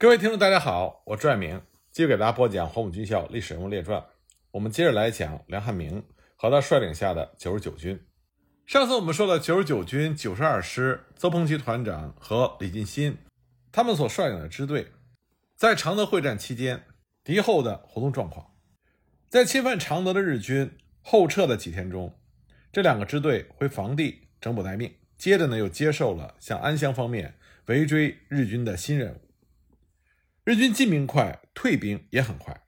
各位听众，大家好，我朱爱明，继续给大家播讲《黄埔军校历史人物列传》。我们接着来讲梁汉明和他率领下的九十九军。上次我们说了，九十九军九十二师邹鹏奇团长和李进新他们所率领的支队，在常德会战期间敌后的活动状况。在侵犯常德的日军后撤的几天中，这两个支队回防地整补待命，接着呢又接受了向安乡方面围追日军的新任务。日军进兵快，退兵也很快。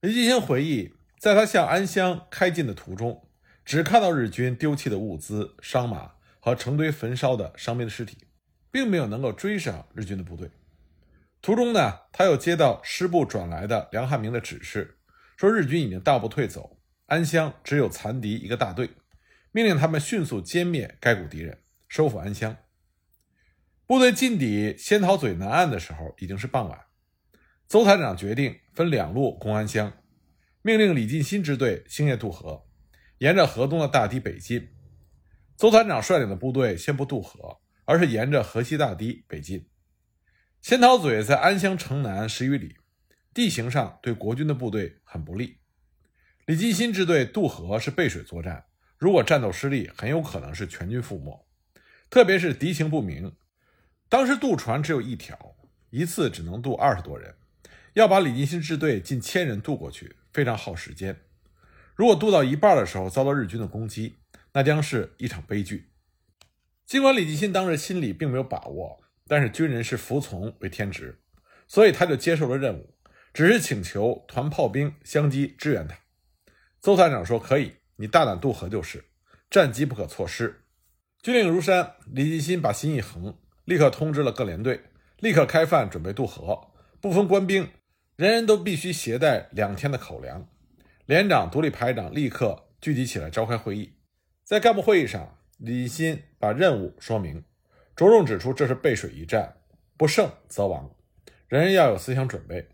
李继兴回忆，在他向安乡开进的途中，只看到日军丢弃的物资、伤马和成堆焚烧的伤兵的尸体，并没有能够追上日军的部队。途中呢，他又接到师部转来的梁汉明的指示，说日军已经大步退走，安乡只有残敌一个大队，命令他们迅速歼灭该股敌人，收复安乡。部队进抵仙桃嘴南岸的时候，已经是傍晚。邹团长决定分两路攻安乡，命令李进新支队星夜渡河，沿着河东的大堤北进。邹团长率领的部队先不渡河，而是沿着河西大堤北进。仙桃嘴在安乡城南十余里，地形上对国军的部队很不利。李进新支队渡河是背水作战，如果战斗失利，很有可能是全军覆没。特别是敌情不明，当时渡船只有一条，一次只能渡二十多人。要把李进新支队近千人渡过去，非常耗时间。如果渡到一半的时候遭到日军的攻击，那将是一场悲剧。尽管李进新当时心里并没有把握，但是军人是服从为天职，所以他就接受了任务，只是请求团炮兵相机支援他。邹团长说：“可以，你大胆渡河就是，战机不可错失。”军令如山，李进新把心一横，立刻通知了各连队，立刻开饭准备渡河，不分官兵。人人都必须携带两天的口粮。连长、独立排长立刻聚集起来召开会议。在干部会议上，李新把任务说明，着重指出这是背水一战，不胜则亡，人人要有思想准备。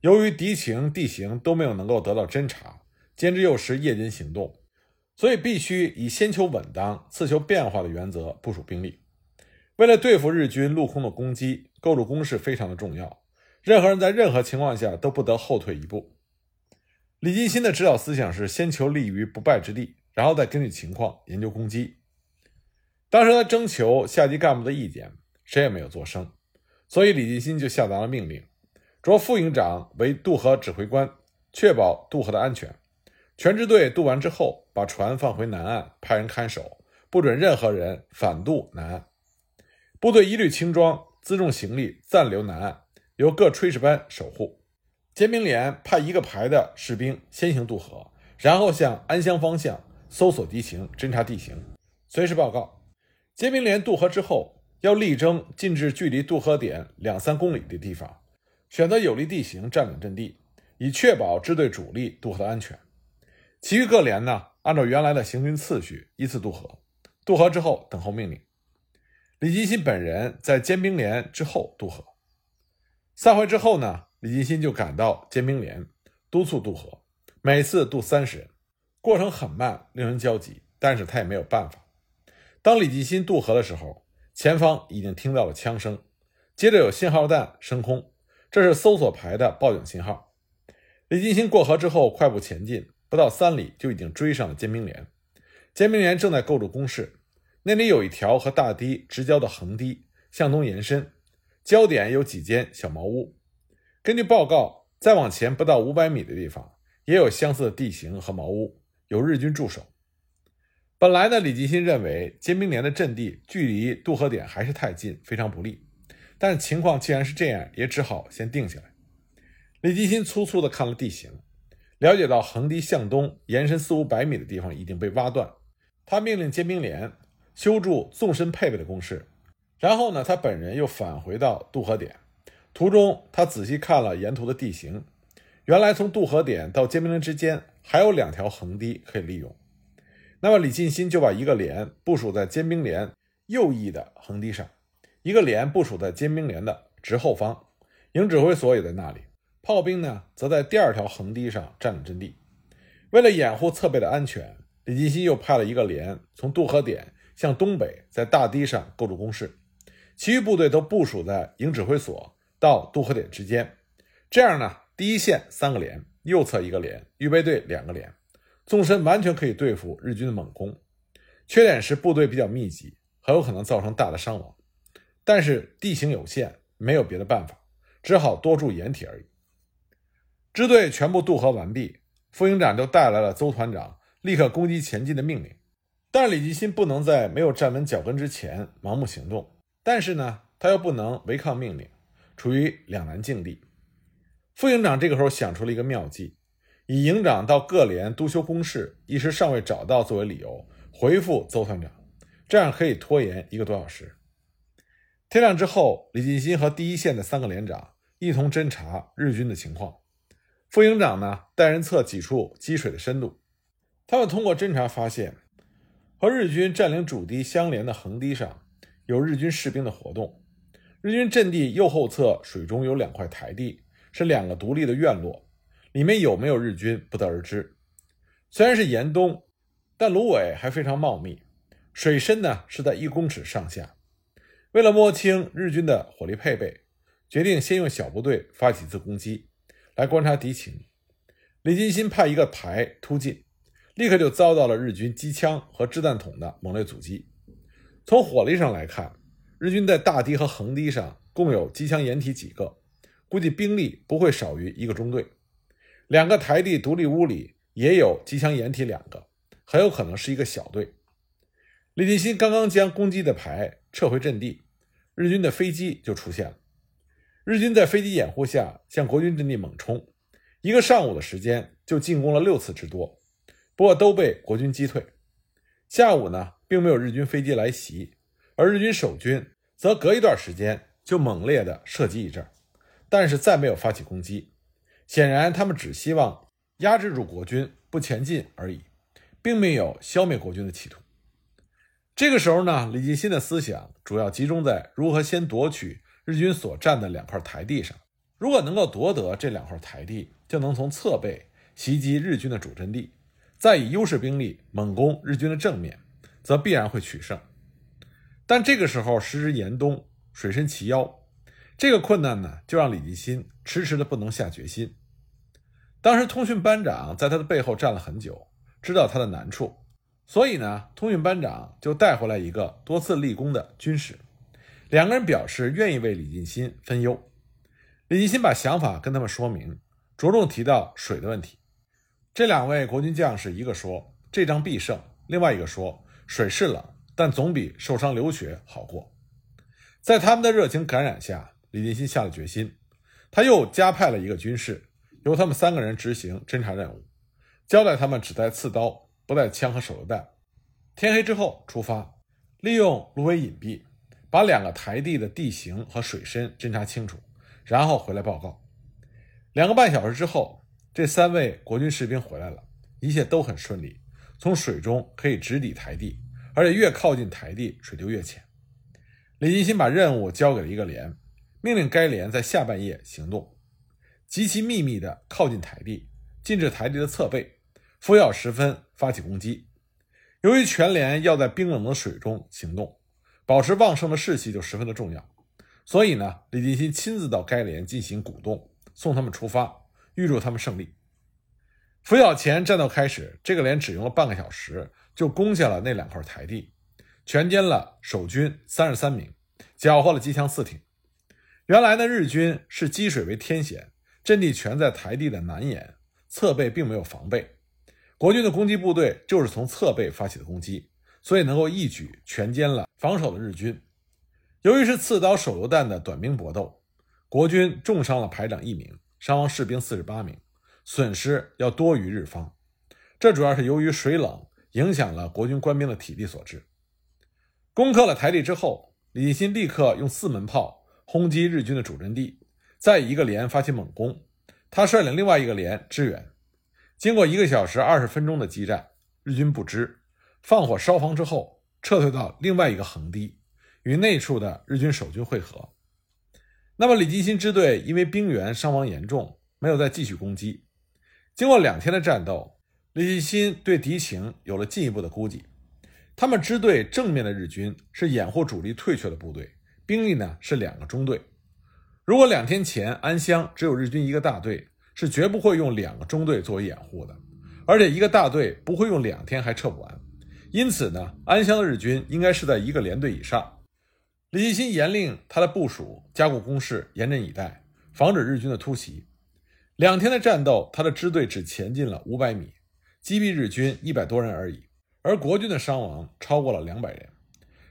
由于敌情、地形都没有能够得到侦查，兼之又是夜间行动，所以必须以先求稳当、次求变化的原则部署兵力。为了对付日军陆空的攻击，构筑工事非常的重要。任何人在任何情况下都不得后退一步。李进新的指导思想是先求立于不败之地，然后再根据情况研究攻击。当时他征求下级干部的意见，谁也没有作声，所以李进新就下达了命令：着副营长为渡河指挥官，确保渡河的安全。全支队渡完之后，把船放回南岸，派人看守，不准任何人反渡南岸。部队一律轻装，辎重行李暂留南岸。由各炊事班守护，尖兵连派一个排的士兵先行渡河，然后向安乡方向搜索敌情、侦察地形，随时报告。尖兵连渡河之后，要力争进至距离渡河点两三公里的地方，选择有利地形占领阵地，以确保支队主力渡河的安全。其余各连呢，按照原来的行军次序依次渡河，渡河之后等候命令。李金新本人在尖兵连之后渡河。散会之后呢，李进新就赶到尖兵连，督促渡河，每次渡三十人，过程很慢，令人焦急，但是他也没有办法。当李进新渡河的时候，前方已经听到了枪声，接着有信号弹升空，这是搜索排的报警信号。李金新过河之后快步前进，不到三里就已经追上了尖兵连。尖兵连正在构筑工事，那里有一条和大堤直交的横堤，向东延伸。焦点有几间小茅屋。根据报告，再往前不到五百米的地方也有相似的地形和茅屋，有日军驻守。本来呢，李继新认为尖兵连的阵地距离渡河点还是太近，非常不利。但情况既然是这样，也只好先定下来。李继新粗粗的看了地形，了解到横堤向东延伸四五百米的地方已经被挖断，他命令尖兵连修筑纵深配备的工事。然后呢，他本人又返回到渡河点，途中他仔细看了沿途的地形，原来从渡河点到尖兵连之间还有两条横堤可以利用。那么李进新就把一个连部署在尖兵连右翼的横堤上，一个连部署在尖兵连的直后方，营指挥所也在那里，炮兵呢则在第二条横堤上占领阵地。为了掩护侧背的安全，李进新又派了一个连从渡河点向东北，在大堤上构筑工事。其余部队都部署在营指挥所到渡河点之间。这样呢，第一线三个连，右侧一个连，预备队两个连，纵深完全可以对付日军的猛攻。缺点是部队比较密集，很有可能造成大的伤亡。但是地形有限，没有别的办法，只好多筑掩体而已。支队全部渡河完毕，副营长就带来了邹团长立刻攻击前进的命令。但李继新不能在没有站稳脚跟之前盲目行动，但是呢，他又不能违抗命令，处于两难境地。副营长这个时候想出了一个妙计，以营长到各连督修工事，一时尚未找到作为理由，回复邹团长，这样可以拖延一个多小时。天亮之后，李进新和第一线的三个连长一同侦查日军的情况。副营长呢，带人测几处积水的深度。他们通过侦查发现，和日军占领主堤相连的横堤上有日军士兵的活动。日军阵地右后侧水中有两块台地，是两个独立的院落，里面有没有日军不得而知。虽然是严冬，但芦苇还非常茂密，水深呢是在一公尺上下。为了摸清日军的火力配备，决定先用小部队发起次攻击，来观察敌情。李金新派一个排突进，立刻就遭到了日军机枪和掷弹筒的猛烈阻击。从火力上来看，日军在大堤和横堤上共有机枪掩体几个，估计兵力不会少于一个中队。两个台地独立屋里也有机枪掩体两个，很有可能是一个小队。李金新刚刚将攻击的排撤回阵地，日军的飞机就出现了。日军在飞机掩护下向国军阵地猛冲，一个上午的时间就进攻了六次之多，不过都被国军击退。下午呢，并没有日军飞机来袭，而日军守军则隔一段时间就猛烈的射击一阵，但是再没有发起攻击。显然，他们只希望压制住国军不前进而已，并没有消灭国军的企图。这个时候呢，李继新的思想主要集中在如何先夺取日军所占的两块台地上。如果能够夺得这两块台地，就能从侧背袭击日军的主阵地，再以优势兵力猛攻日军的正面，则必然会取胜。但这个时候时值严冬，水深齐腰，这个困难呢，就让李继新迟迟的不能下决心。当时通讯班长在他的背后站了很久，知道他的难处。所以呢，通讯班长就带回来一个多次立功的军士，两个人表示愿意为李进新分忧。李进新把想法跟他们说明，着重提到水的问题。这两位国军将士，一个说这仗必胜，另外一个说水是冷，但总比受伤流血好过。在他们的热情感染下，李进新下了决心，他又加派了一个军士，由他们三个人执行侦察任务，交代他们只带刺刀。不带枪和手榴弹，天黑之后出发，利用芦苇隐蔽，把两个台地的地形和水深侦查清楚，然后回来报告。两个半小时之后，这三位国军士兵回来了，一切都很顺利，从水中可以直抵台地，而且越靠近台地，水就越浅。李金星把任务交给了一个连，命令该连在下半夜行动，极其秘密地靠近台地，进至台地的侧背。拂晓时分发起攻击。由于全连要在冰冷的水中行动，保持旺盛的士气就十分的重要。所以呢，李金新亲自到该连进行鼓动，送他们出发，预祝他们胜利。拂晓前战斗开始，这个连只用了半个小时就攻下了那两块台地，全歼了守军三十三名，缴获了机枪四挺。原来呢，日军是积水为天险，阵地全在台地的南沿，侧背并没有防备。国军的攻击部队就是从侧背发起的攻击，所以能够一举全歼了防守的日军。由于是刺刀手榴弹的短兵搏斗，国军重伤了排长一名，伤亡士兵四十八名，损失要多于日方。这主要是由于水冷影响了国军官兵的体力所致。攻克了台地之后，李进新立刻用四门炮轰击日军的主阵地，再一个连发起猛攻，他率领另外一个连支援。经过一个小时二十分钟的激战，日军不支，放火烧房之后，撤退到另外一个横堤，与内处的日军守军会合。那么李继新支队因为兵员伤亡严重，没有再继续攻击。经过两天的战斗，李继新对敌情有了进一步的估计。他们支队正面的日军是掩护主力退却的部队，兵力呢是两个中队。如果两天前安乡只有日军一个大队，是绝不会用两个中队作为掩护的，而且一个大队不会用两天还撤不完。因此呢，安乡的日军应该是在一个连队以上。李继新严令他的部署加固工事，严阵以待，防止日军的突袭。两天的战斗，他的支队只前进了五百米，击毙日军一百多人而已，而国军的伤亡超过了两百人。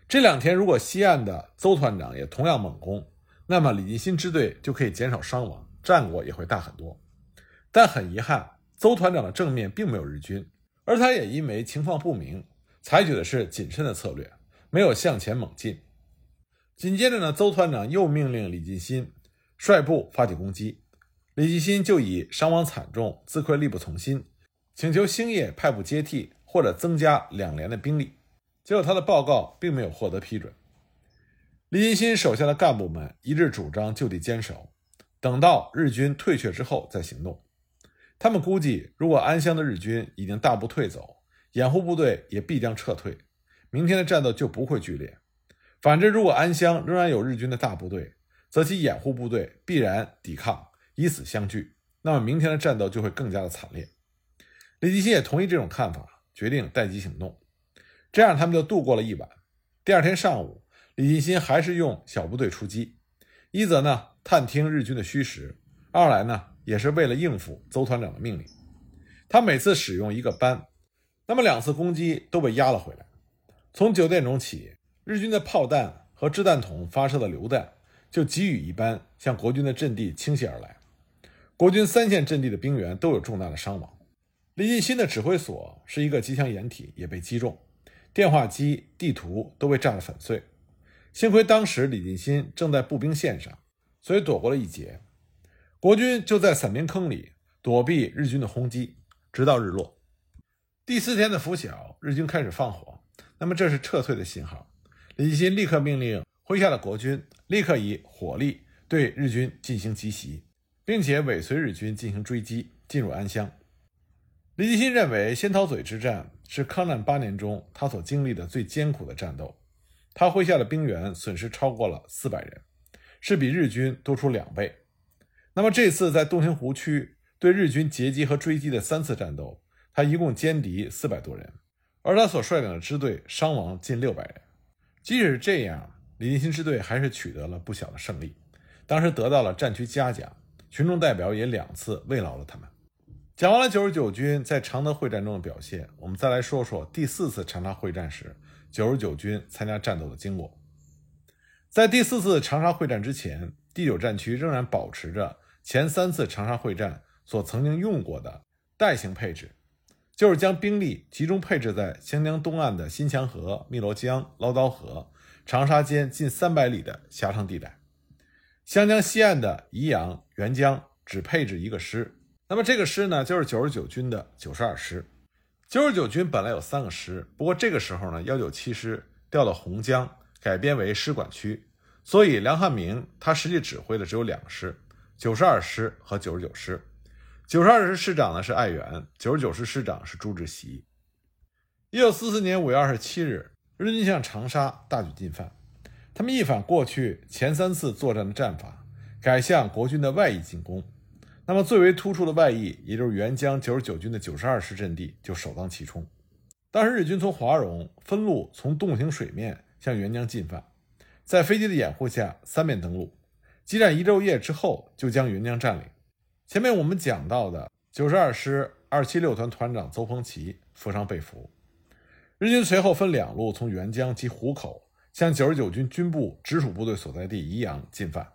这两天，如果西岸的邹团长也同样猛攻，那么李进新支队就可以减少伤亡，战果也会大很多。但很遗憾，邹团长的正面并没有日军，而他也因为情况不明，采取的是谨慎的策略，没有向前猛进。紧接着呢，邹团长又命令李进新率部发起攻击。李继新就以伤亡惨重、自愧力不从心，请求星野派部接替或者增加两连的兵力。结果他的报告并没有获得批准。李继新手下的干部们一致主张就地坚守，等到日军退却之后再行动。他们估计，如果安乡的日军已经大部退走，掩护部队也必将撤退，明天的战斗就不会剧烈。反之，如果安乡仍然有日军的大部队，则其掩护部队必然抵抗。以死相拒，那么明天的战斗就会更加的惨烈。李继新也同意这种看法，决定待机行动。这样他们就度过了一晚。第二天上午，李继新还是用小部队出击，一则呢探听日军的虚实，二来呢也是为了应付邹团长的命令。他每次使用一个班，那么两次攻击都被压了回来。从九点钟起，日军的炮弹和掷弹筒发射的榴弹就急雨一般向国军的阵地倾泻而来。国军三线阵地的兵员都有重大的伤亡，李进新的指挥所是一个机枪掩体，也被击中，电话机、地图都被炸得粉碎。幸亏当时李进新正在步兵线上，所以躲过了一劫。国军就在伞兵坑里躲避日军的轰击，直到日落。第四天的拂晓，日军开始放火，那么这是撤退的信号。李进新立刻命令麾下的国军立刻以火力对日军进行急袭。并且尾随日军进行追击，进入安乡。李继新认为，仙桃嘴之战是抗战八年中他所经历的最艰苦的战斗。他麾下的兵员损失超过了四百人，是比日军多出两倍。那么这次在洞庭湖区对日军截击和追击的三次战斗，他一共歼敌四百多人，而他所率领的支队伤亡近六百人。即使是这样，李继新支队还是取得了不小的胜利，当时得到了战区嘉奖。群众代表也两次慰劳了他们。讲完了九十九军在常德会战中的表现，我们再来说说第四次长沙会战时九十九军参加战斗的经过。在第四次长沙会战之前，第九战区仍然保持着前三次长沙会战所曾经用过的代型配置，就是将兵力集中配置在湘江东岸的新墙河、汨罗江、捞刀河、长沙间近三百里的狭长地带。湘江西岸的宜阳、沅江只配置一个师，那么这个师呢，就是九十九军的九十二师。九十九军本来有三个师，不过这个时候呢，幺九七师调到洪江，改编为师管区，所以梁汉明他实际指挥的只有两个师：九十二师和九十九师。九十二师师长呢是艾元，九十九师师长是朱志习。一九四四年五月二十七日，日军向长沙大举进犯。他们一反过去前三次作战的战法，改向国军的外翼进攻。那么最为突出的外翼，也就是沅江九十九军的九十二师阵地，就首当其冲。当时日军从华容分路从洞庭水面向沅江进犯，在飞机的掩护下三面登陆，激战一昼夜之后，就将沅江占领。前面我们讲到的九十二师二七六团团长邹鹏奇负伤被俘，日军随后分两路从沅江及湖口。向九十九军军部直属部队所在地宜阳进犯，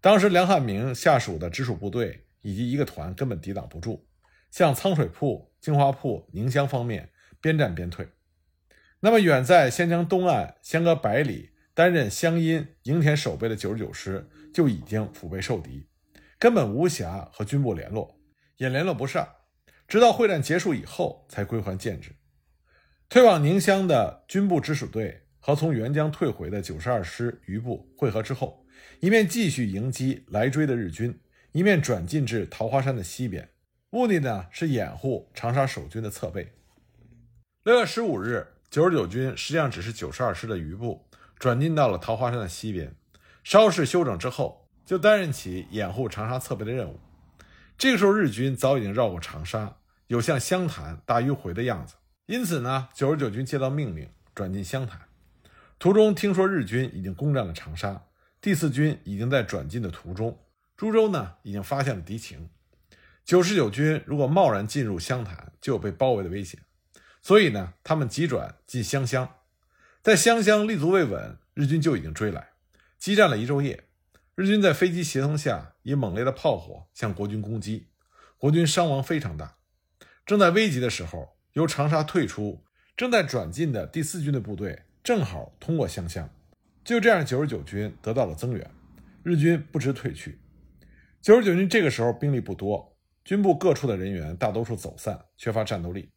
当时梁汉明下属的直属部队以及一个团根本抵挡不住，向仓水铺、金华铺、宁乡方面边战边退。那么远在湘江东岸相隔百里，担任湘阴、营田守备的九十九师就已经腹背受敌，根本无暇和军部联络，也联络不上，直到会战结束以后才归还建制。退往宁乡的军部直属队。和从沅江退回的九十二师余部会合之后，一面继续迎击来追的日军，一面转进至桃花山的西边，目的呢是掩护长沙守军的侧背。六月十五日，九十九军实际上只是九十二师的余部转进到了桃花山的西边，稍事休整之后，就担任起掩护长沙侧背的任务。这个时候，日军早已经绕过长沙，有向湘潭大迂回的样子。因此呢，九十九军接到命令，转进湘潭。途中听说日军已经攻占了长沙，第四军已经在转进的途中。株洲呢，已经发现了敌情。九十九军如果贸然进入湘潭，就有被包围的危险。所以呢，他们急转进湘乡。在湘乡立足未稳，日军就已经追来，激战了一昼夜。日军在飞机协同下，以猛烈的炮火向国军攻击，国军伤亡非常大。正在危急的时候，由长沙退出、正在转进的第四军的部队正好通过湘乡，就这样，九十九军得到了增援。日军不知退去。九十九军这个时候兵力不多，军部各处的人员大多数走散，缺乏战斗力。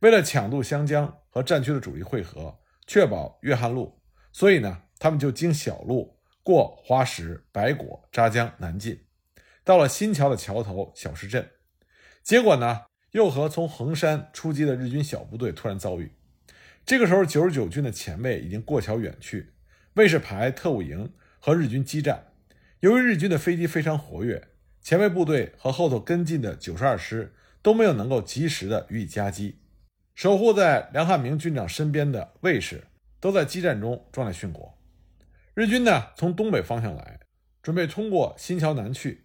为了抢渡湘江和战区的主力会合。确保约翰路，所以呢，他们就经小路过花石、白果、扎江南进，到了新桥的桥头小石镇。结果呢，又和从衡山出击的日军小部队突然遭遇。这个时候，九十九军的前卫已经过桥远去，卫士排特务营和日军激战。由于日军的飞机非常活跃，前卫部队和后头跟进的九十二师都没有能够及时的予以夹击。守护在梁汉明军长身边的卫士都在激战中壮烈殉国。日军呢从东北方向来，准备通过新桥南去。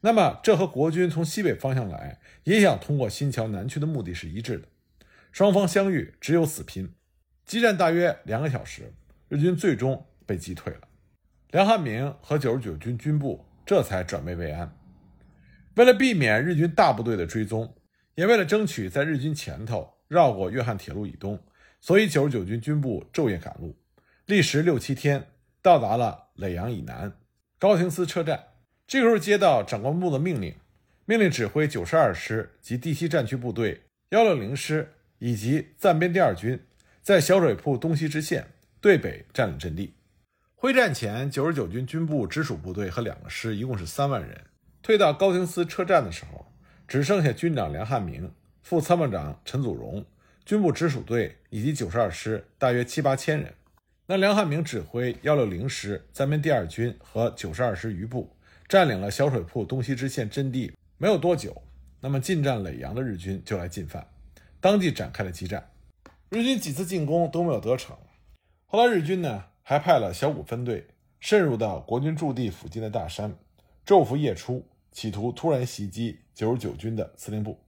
那么这和国军从西北方向来，也想通过新桥南去的目的是一致的。双方相遇，只有死拼。激战大约两个小时，日军最终被击退了。梁汉明和九十九军军部这才转危为安。为了避免日军大部队的追踪，也为了争取在日军前头。绕过约翰铁路以东，所以九十九军军部昼夜赶路，历时六七天，到达了耒阳以南高亭司车站。这时候接到长官部的命令，命令指挥九十二师及第七战区部队幺六零师以及暂编第二军，在小水铺东西支线对北占领阵地。会战前，九十九军军部直属部队和两个师一共是三万人。退到高廷斯车站的时候，只剩下军长梁汉明。副参谋长陈祖荣、军部直属队以及九十二师大约七八千人。那梁汉明指挥幺六零师三编第二军和九十二师余部占领了小水铺东西支线阵地，没有多久，那么进占耒阳的日军就来进犯，当即展开了激战。日军几次进攻都没有得逞。后来日军呢还派了小股分队渗入到国军驻地附近的大山，昼伏夜出，企图突然袭击九十九军的司令部。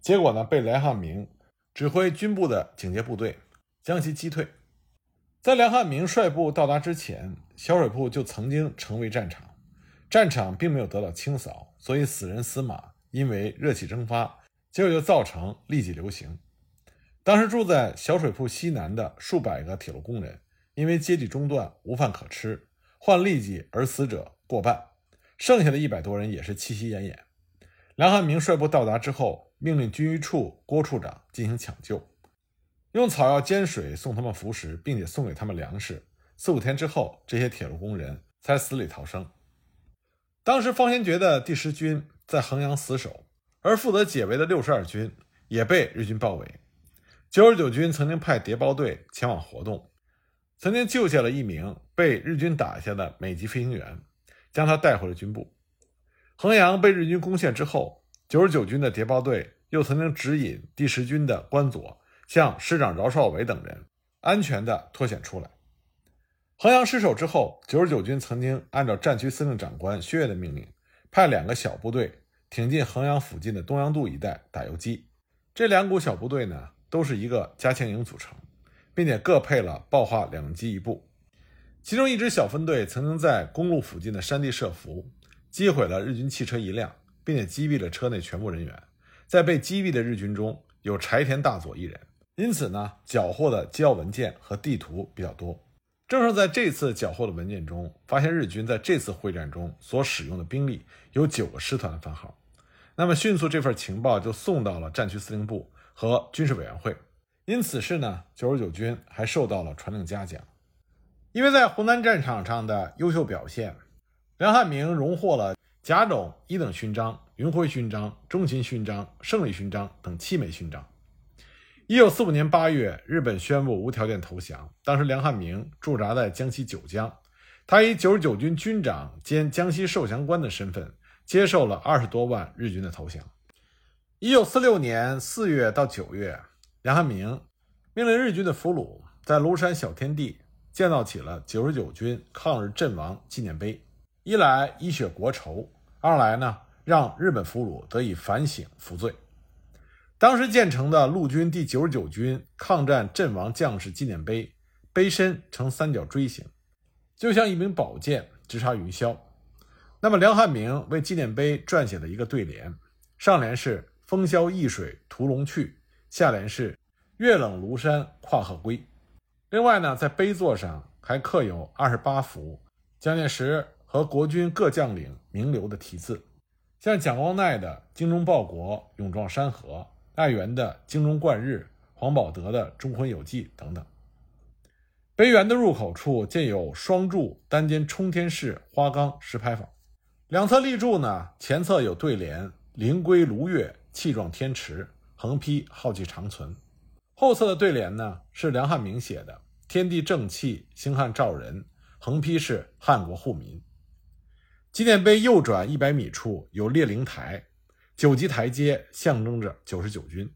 结果呢，被梁汉明指挥军部的警戒部队将其击退。在梁汉明率部到达之前，小水铺就曾经成为战场，战场并没有得到清扫，所以死人死马因为热气蒸发，结果就造成痢疾流行。当时住在小水铺西南的数百个铁路工人，因为接济中断，无饭可吃，患痢疾而死者过半，剩下的一百多人也是气息奄奄。梁汉明率部到达之后。命令军医处郭处长进行抢救，用草药煎水送他们服食，并且送给他们粮食。四五天之后，这些铁路工人才死里逃生。当时方先觉的第十军在衡阳死守，而负责解围的六十二军也被日军包围。九十九军曾经派谍报队前往活动，曾经救下了一名被日军打下的美籍飞行员，将他带回了军部。衡阳被日军攻陷之后。九十九军的谍报队又曾经指引第十军的关佐向师长饶少伟等人安全地脱险出来。衡阳失守之后，九十九军曾经按照战区司令长官薛岳的命令，派两个小部队挺进衡阳附近的东阳渡一带打游击。这两股小部队呢，都是一个加强营组成，并且各配了爆化两机一部。其中一支小分队曾经在公路附近的山地设伏，击毁了日军汽车一辆。并且击毙了车内全部人员，在被击毙的日军中有柴田大佐一人，因此呢，缴获的机要文件和地图比较多。正是在这次缴获的文件中，发现日军在这次会战中所使用的兵力有九个师团的番号。那么，迅速这份情报就送到了战区司令部和军事委员会。因此事呢，九十九军还受到了传令嘉奖，因为在湖南战场上的优秀表现，梁汉明荣获了。甲种一等勋章、云辉勋章、中勤勋章、胜利勋章等七枚勋章。一九四五年八月，日本宣布无条件投降。当时梁汉明驻扎在江西九江，他以九十九军军长兼江西受降官的身份，接受了二十多万日军的投降。一九四六年四月到九月，梁汉明命令日军的俘虏在庐山小天地建造起了九十九军抗日阵亡纪念碑，一来以雪国仇，二来呢让日本俘虏得以反省服罪。当时建成的陆军第九十九军抗战阵亡将士纪念碑，碑身呈三角锥形，就像一柄宝剑直插云霄。那么梁汉明为纪念碑撰写了一个对联，上联是“风萧易水屠龙去”，下联是“月冷庐山跨鹤归”。另外呢，在碑座上还刻有二十八幅蒋介石和国军各将领名流的题字，像蒋光鼐的“精忠报国，勇壮山河”。爱媛的精忠贯日，黄宝德的忠魂有纪等等。碑园的入口处建有双柱单间冲天式花岗石牌坊，两侧立柱呢，前侧有对联“灵归卢月，气壮天池”，横批“浩气长存”。后侧的对联呢，是梁汉明写的“天地正气，星汉照人”，横批是“汉国护民”。纪念碑右转一百米处有列灵台。九级台阶象征着九十九军。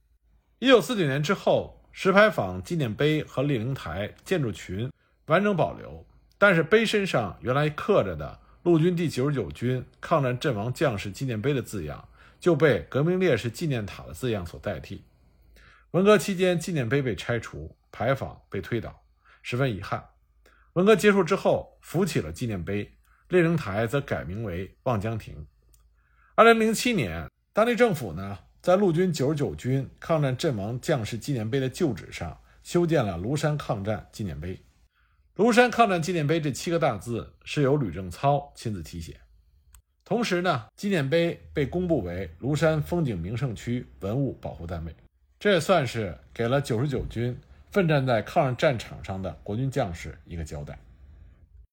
一九四九年之后，石牌坊、纪念碑和列灵台建筑群完整保留，但是碑身上原来刻着的“陆军第九十九军抗战阵亡将士纪念碑”的字样就被“革命烈士纪念塔”的字样所代替。文革期间，纪念碑被拆除，牌坊被推倒，十分遗憾。文革结束之后，扶起了纪念碑，列灵台则改名为望江亭。二零零七年。当地政府呢，在陆军九十九军抗战阵亡将士纪念碑的旧址上修建了庐山抗战纪念碑。庐山抗战纪念碑这七个大字是由吕正操亲自题写。同时呢，纪念碑被公布为庐山风景名胜区文物保护单位，这也算是给了九十九军奋战在抗日战场上的国军将士一个交代。